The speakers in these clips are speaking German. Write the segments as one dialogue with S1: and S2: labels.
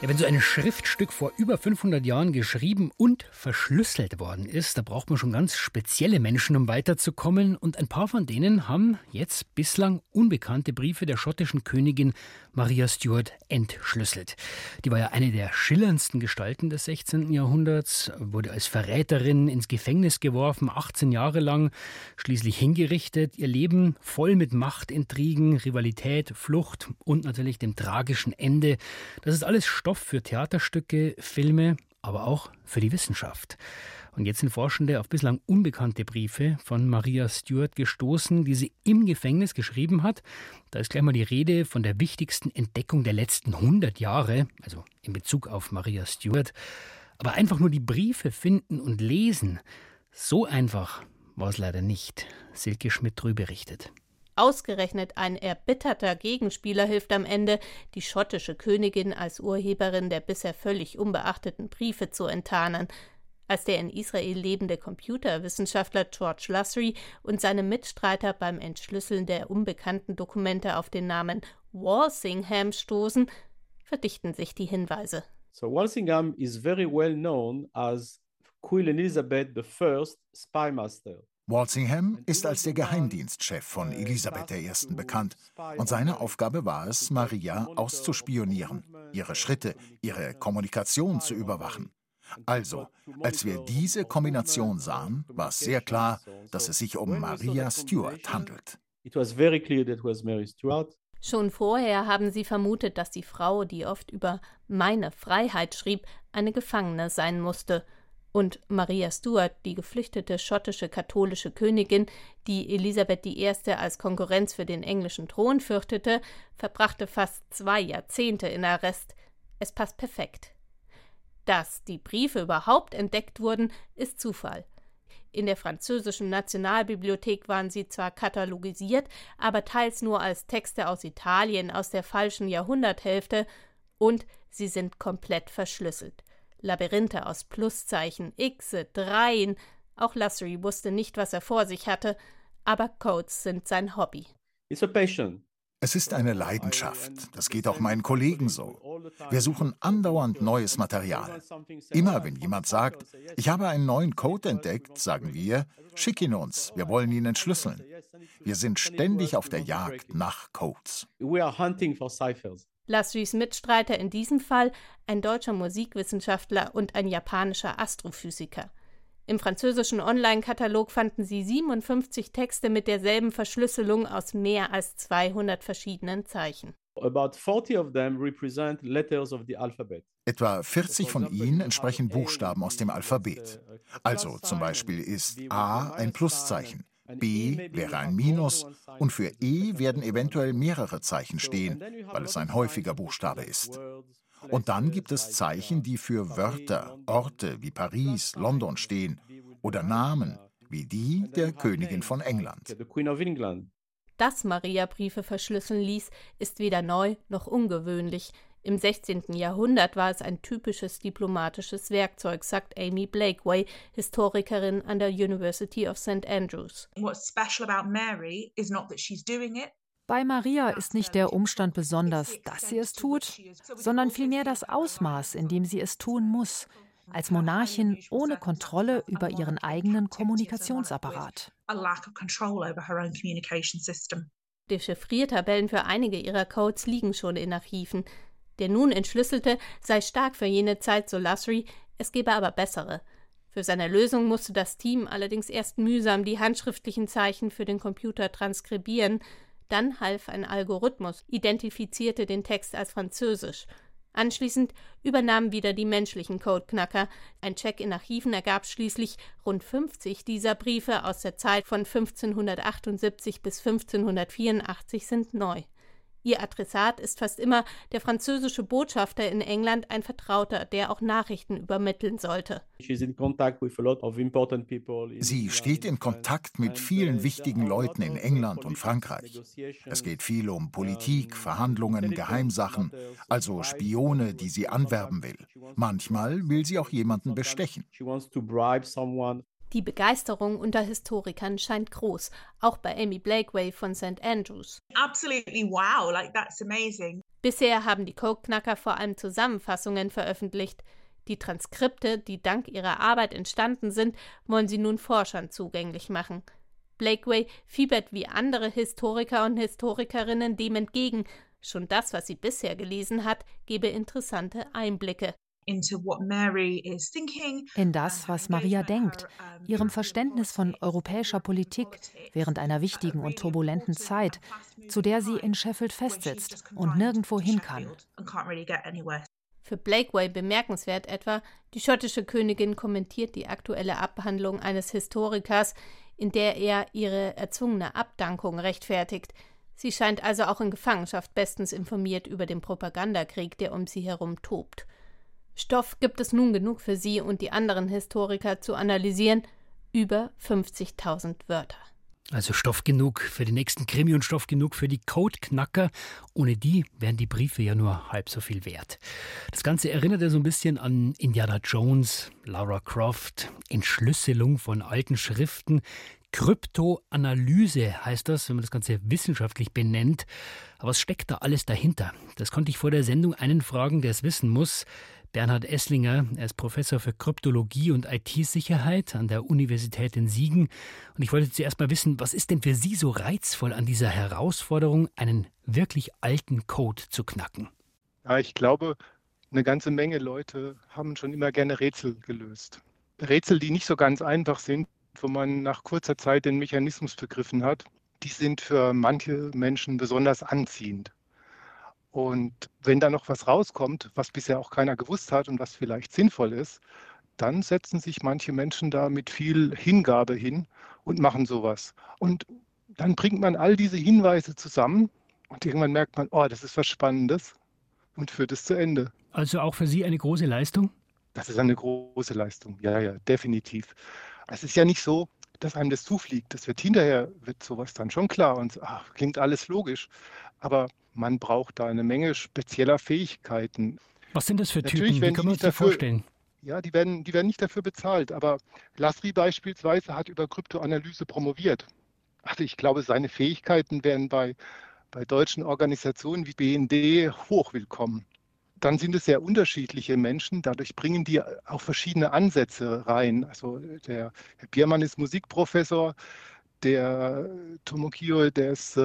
S1: Ja, wenn so ein Schriftstück vor über 500 Jahren geschrieben und verschlüsselt worden ist, da braucht man schon ganz spezielle Menschen, um weiterzukommen. Und ein paar von denen haben jetzt bislang unbekannte Briefe der schottischen Königin Maria Stuart entschlüsselt. Die war ja eine der schillerndsten Gestalten des 16. Jahrhunderts, wurde als Verräterin ins Gefängnis geworfen, 18 Jahre lang, schließlich hingerichtet. Ihr Leben voll mit Machtintrigen, Rivalität, Flucht und natürlich dem tragischen Ende. Das ist alles Stoff für Theaterstücke, Filme, aber auch für die Wissenschaft. Und jetzt sind Forschende auf bislang unbekannte Briefe von Maria Stuart gestoßen, die sie im Gefängnis geschrieben hat. Da ist gleich mal die Rede von der wichtigsten Entdeckung der letzten 100 Jahre, also in Bezug auf Maria Stuart. Aber einfach nur die Briefe finden und lesen, so einfach war es leider nicht. Silke Schmidt-Drü berichtet.
S2: Ausgerechnet ein erbitterter Gegenspieler hilft am Ende, die schottische Königin als Urheberin der bisher völlig unbeachteten Briefe zu enttarnen. Als der in Israel lebende Computerwissenschaftler George Lussery und seine Mitstreiter beim Entschlüsseln der unbekannten Dokumente auf den Namen Walsingham stoßen, verdichten sich die Hinweise.
S3: So Walsingham is very well known as Queen Elizabeth I spymaster.
S4: Walsingham ist als der Geheimdienstchef von Elisabeth I. bekannt und seine Aufgabe war es, Maria auszuspionieren, ihre Schritte, ihre Kommunikation zu überwachen. Also, als wir diese Kombination sahen, war es sehr klar, dass es sich um Maria Stuart handelt.
S2: Schon vorher haben sie vermutet, dass die Frau, die oft über meine Freiheit schrieb, eine Gefangene sein musste – und Maria Stuart, die geflüchtete schottische katholische Königin, die Elisabeth I. als Konkurrenz für den englischen Thron fürchtete, verbrachte fast zwei Jahrzehnte in Arrest. Es passt perfekt. Dass die Briefe überhaupt entdeckt wurden, ist Zufall. In der französischen Nationalbibliothek waren sie zwar katalogisiert, aber teils nur als Texte aus Italien aus der falschen Jahrhunderthälfte, und sie sind komplett verschlüsselt. Labyrinthe aus Pluszeichen, Xe, Dreien. Auch Lussery wusste nicht, was er vor sich hatte, aber Codes sind sein Hobby.
S4: Es ist eine Leidenschaft. Das geht auch meinen Kollegen so. Wir suchen andauernd neues Material. Immer wenn jemand sagt, ich habe einen neuen Code entdeckt, sagen wir, schick ihn uns, wir wollen ihn entschlüsseln. Wir sind ständig auf der Jagd nach Codes.
S2: Lassuis Mitstreiter in diesem Fall ein deutscher Musikwissenschaftler und ein japanischer Astrophysiker. Im französischen Online-Katalog fanden sie 57 Texte mit derselben Verschlüsselung aus mehr als 200 verschiedenen Zeichen.
S4: Etwa 40 von ihnen entsprechen Buchstaben aus dem Alphabet. Also zum Beispiel ist A ein Pluszeichen, B wäre ein Minus und für E werden eventuell mehrere Zeichen stehen, weil es ein häufiger Buchstabe ist. Und dann gibt es Zeichen, die für Wörter, Orte wie Paris, London stehen oder Namen wie die der Königin von England.
S2: Dass Maria Briefe verschlüsseln ließ, ist weder neu noch ungewöhnlich. Im 16. Jahrhundert war es ein typisches diplomatisches Werkzeug, sagt Amy Blakeway, Historikerin an der University of St. Andrews.
S5: Bei Maria ist nicht der Umstand besonders, dass sie es tut, sondern vielmehr das Ausmaß, in dem sie es tun muss, als Monarchin ohne Kontrolle über ihren eigenen Kommunikationsapparat.
S2: Dechiffriertabellen für einige ihrer Codes liegen schon in Archiven. Der nun entschlüsselte sei stark für jene Zeit, so Lassery, es gebe aber bessere. Für seine Lösung musste das Team allerdings erst mühsam die handschriftlichen Zeichen für den Computer transkribieren, dann half ein Algorithmus, identifizierte den Text als französisch. Anschließend übernahmen wieder die menschlichen Codeknacker. Ein Check in Archiven ergab schließlich, rund 50 dieser Briefe aus der Zeit von 1578 bis 1584 sind neu. Ihr Adressat ist fast immer der französische Botschafter in England, ein Vertrauter, der auch Nachrichten übermitteln sollte.
S4: Sie steht in Kontakt mit vielen wichtigen Leuten in England und Frankreich. Es geht viel um Politik, Verhandlungen, Geheimsachen, also Spione, die sie anwerben will. Manchmal will sie auch jemanden bestechen.
S2: Die Begeisterung unter Historikern scheint groß, auch bei Amy Blakeway von St. Andrews.
S6: Absolutely wow, like that's amazing.
S2: Bisher haben die Codeknacker vor allem Zusammenfassungen veröffentlicht. Die Transkripte, die dank ihrer Arbeit entstanden sind, wollen sie nun Forschern zugänglich machen. Blakeway fiebert wie andere Historiker und Historikerinnen dem entgegen. Schon das, was sie bisher gelesen hat, gebe interessante Einblicke
S5: in das, was Maria denkt, ihrem Verständnis von europäischer Politik während einer wichtigen und turbulenten Zeit, zu der sie in Sheffield festsitzt und nirgendwo hin kann.
S2: Für Blakeway bemerkenswert etwa, die schottische Königin kommentiert die aktuelle Abhandlung eines Historikers, in der er ihre erzwungene Abdankung rechtfertigt. Sie scheint also auch in Gefangenschaft bestens informiert über den Propagandakrieg, der um sie herum tobt. Stoff gibt es nun genug für Sie und die anderen Historiker zu analysieren. Über 50.000 Wörter.
S1: Also Stoff genug für den nächsten Krimi und Stoff genug für die Codeknacker. Ohne die wären die Briefe ja nur halb so viel wert. Das Ganze erinnert ja so ein bisschen an Indiana Jones, Lara Croft, Entschlüsselung von alten Schriften. Kryptoanalyse heißt das, wenn man das Ganze wissenschaftlich benennt. Aber was steckt da alles dahinter? Das konnte ich vor der Sendung einen fragen, der es wissen muss. Bernhard Esslinger. Er ist Professor für Kryptologie und IT-Sicherheit an der Universität in Siegen. Und ich wollte zuerst mal wissen, was ist denn für Sie so reizvoll an dieser Herausforderung, einen wirklich alten Code zu knacken?
S7: Ja, ich glaube, eine ganze Menge Leute haben schon immer gerne Rätsel gelöst. Rätsel, die nicht so ganz einfach sind, wo man nach kurzer Zeit den Mechanismus begriffen hat, die sind für manche Menschen besonders anziehend. Und wenn da noch was rauskommt, was bisher auch keiner gewusst hat und was vielleicht sinnvoll ist, dann setzen sich manche Menschen da mit viel Hingabe hin und machen sowas. Und dann bringt man all diese Hinweise zusammen und irgendwann merkt man, oh, das ist was Spannendes und führt es zu Ende.
S1: Also auch für Sie eine große Leistung?
S7: Das ist eine große Leistung, ja, ja, definitiv. Es ist ja nicht so, dass einem das zufliegt. Das wird hinterher, wird sowas dann schon klar und ach, klingt alles logisch. Aber man braucht da eine Menge spezieller Fähigkeiten.
S1: Was sind das für Natürlich Typen? Wie können wir uns das vorstellen?
S7: Ja, die werden, die werden nicht dafür bezahlt. Aber Lasri beispielsweise hat über Kryptoanalyse promoviert. Also ich glaube, seine Fähigkeiten wären bei, bei deutschen Organisationen wie BND hochwillkommen. Dann sind es sehr unterschiedliche Menschen. Dadurch bringen die auch verschiedene Ansätze rein. Also der Herr Biermann ist Musikprofessor. Der Tomokio, der ist äh,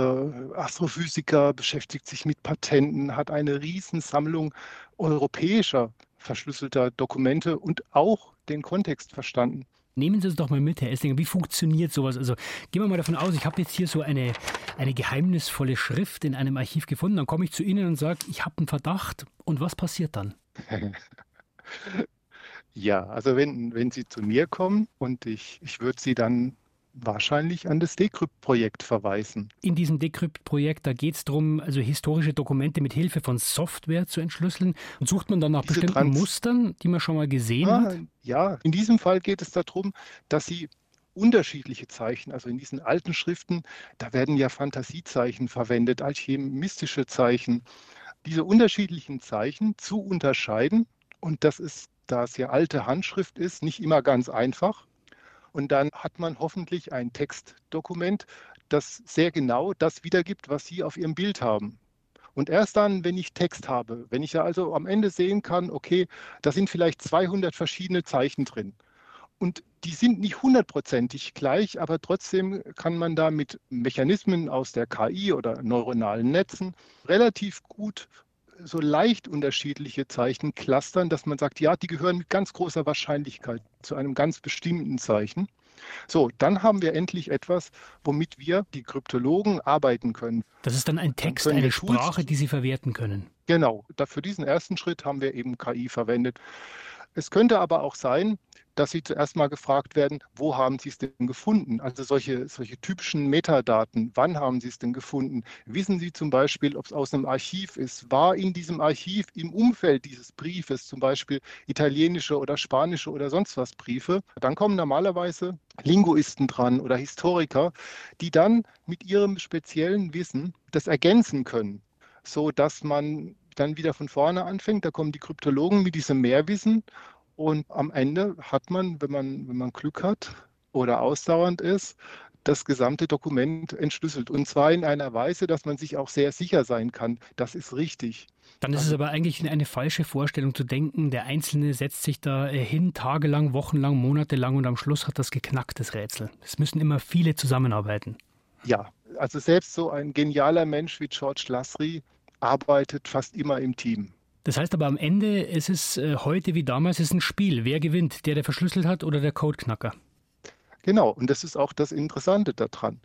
S7: Astrophysiker, beschäftigt sich mit Patenten, hat eine Riesensammlung europäischer verschlüsselter Dokumente und auch den Kontext verstanden.
S1: Nehmen Sie es doch mal mit, Herr Esslinger. Wie funktioniert sowas? Also gehen wir mal davon aus, ich habe jetzt hier so eine, eine geheimnisvolle Schrift in einem Archiv gefunden. Dann komme ich zu Ihnen und sage, ich habe einen Verdacht. Und was passiert dann?
S7: ja, also wenn, wenn Sie zu mir kommen und ich, ich würde Sie dann wahrscheinlich an das Decrypt-Projekt verweisen.
S1: In diesem Decrypt-Projekt, da geht es darum, also historische Dokumente mit Hilfe von Software zu entschlüsseln. Und sucht man dann nach Diese bestimmten Trans Mustern, die man schon mal gesehen
S7: ah,
S1: hat?
S7: Ja, in diesem Fall geht es darum, dass Sie unterschiedliche Zeichen, also in diesen alten Schriften, da werden ja Fantasiezeichen verwendet, alchemistische Zeichen. Diese unterschiedlichen Zeichen zu unterscheiden, und das ist, da es ja alte Handschrift ist, nicht immer ganz einfach, und dann hat man hoffentlich ein Textdokument, das sehr genau das wiedergibt, was Sie auf Ihrem Bild haben. Und erst dann, wenn ich Text habe, wenn ich ja also am Ende sehen kann, okay, da sind vielleicht 200 verschiedene Zeichen drin. Und die sind nicht hundertprozentig gleich, aber trotzdem kann man da mit Mechanismen aus der KI oder neuronalen Netzen relativ gut so leicht unterschiedliche Zeichen clustern, dass man sagt, ja, die gehören mit ganz großer Wahrscheinlichkeit zu einem ganz bestimmten Zeichen. So, dann haben wir endlich etwas, womit wir, die Kryptologen, arbeiten können.
S1: Das ist dann ein Text, eine Sprache, die Sie verwerten können.
S7: Genau, für diesen ersten Schritt haben wir eben KI verwendet. Es könnte aber auch sein, dass Sie zuerst mal gefragt werden, wo haben Sie es denn gefunden? Also solche, solche typischen Metadaten, wann haben Sie es denn gefunden? Wissen Sie zum Beispiel, ob es aus einem Archiv ist? War in diesem Archiv im Umfeld dieses Briefes zum Beispiel italienische oder spanische oder sonst was Briefe? Dann kommen normalerweise Linguisten dran oder Historiker, die dann mit ihrem speziellen Wissen das ergänzen können, so dass man dann wieder von vorne anfängt. Da kommen die Kryptologen mit diesem Mehrwissen und am Ende hat man, wenn man, wenn man Glück hat, oder ausdauernd ist, das gesamte Dokument entschlüsselt. Und zwar in einer Weise, dass man sich auch sehr sicher sein kann, das ist richtig.
S1: Dann ist es also aber eigentlich eine falsche Vorstellung zu denken, der Einzelne setzt sich da äh, hin, tagelang, wochenlang, monatelang und am Schluss hat das geknackt, das Rätsel. Es müssen immer viele zusammenarbeiten.
S7: Ja, also selbst so ein genialer Mensch wie George Lasry arbeitet fast immer im Team.
S1: Das heißt aber am Ende, es ist äh, heute wie damals, es ist ein Spiel. Wer gewinnt? Der, der verschlüsselt hat oder der Codeknacker?
S7: Genau, und das ist auch das Interessante daran.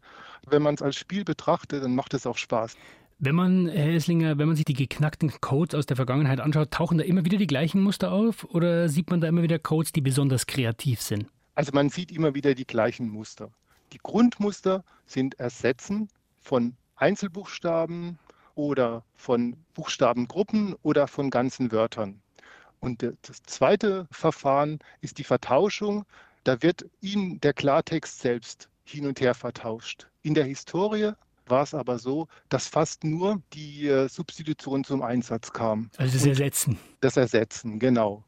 S7: Wenn man es als Spiel betrachtet, dann macht es auch Spaß.
S1: Wenn man, Herr Esslinger, wenn man sich die geknackten Codes aus der Vergangenheit anschaut, tauchen da immer wieder die gleichen Muster auf oder sieht man da immer wieder Codes, die besonders kreativ sind?
S7: Also man sieht immer wieder die gleichen Muster. Die Grundmuster sind Ersetzen von Einzelbuchstaben oder von Buchstabengruppen oder von ganzen Wörtern. Und das zweite Verfahren ist die Vertauschung da wird Ihnen der Klartext selbst hin und her vertauscht. In der Historie war es aber so, dass fast nur die äh, Substitution zum Einsatz kam.
S1: Also das Ersetzen.
S7: Das Ersetzen, genau.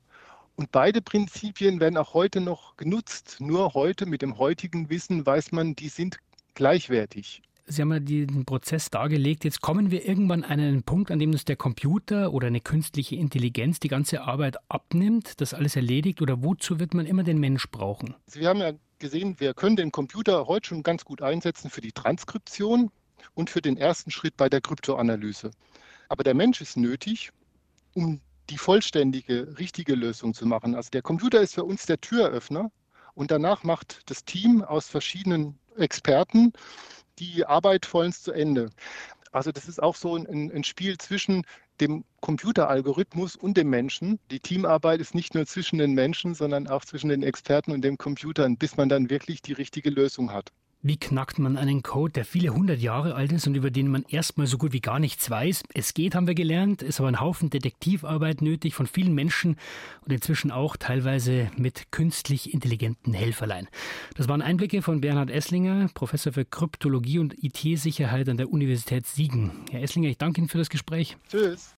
S7: Und beide Prinzipien werden auch heute noch genutzt. Nur heute mit dem heutigen Wissen weiß man, die sind gleichwertig.
S1: Sie haben ja den Prozess dargelegt. Jetzt kommen wir irgendwann an einen Punkt, an dem uns der Computer oder eine künstliche Intelligenz die ganze Arbeit abnimmt, das alles erledigt. Oder wozu wird man immer den Mensch brauchen?
S7: Wir haben ja gesehen, wir können den Computer heute schon ganz gut einsetzen für die Transkription und für den ersten Schritt bei der Kryptoanalyse. Aber der Mensch ist nötig, um die vollständige, richtige Lösung zu machen. Also der Computer ist für uns der Türöffner und danach macht das Team aus verschiedenen Experten die Arbeit vollends zu Ende. Also das ist auch so ein, ein Spiel zwischen dem Computeralgorithmus und dem Menschen. Die Teamarbeit ist nicht nur zwischen den Menschen, sondern auch zwischen den Experten und dem Computer, bis man dann wirklich die richtige Lösung hat.
S1: Wie knackt man einen Code, der viele hundert Jahre alt ist und über den man erstmal so gut wie gar nichts weiß? Es geht, haben wir gelernt, ist aber ein Haufen Detektivarbeit nötig von vielen Menschen und inzwischen auch teilweise mit künstlich intelligenten Helferlein. Das waren Einblicke von Bernhard Esslinger, Professor für Kryptologie und IT-Sicherheit an der Universität Siegen. Herr Esslinger, ich danke Ihnen für das Gespräch.
S7: Tschüss.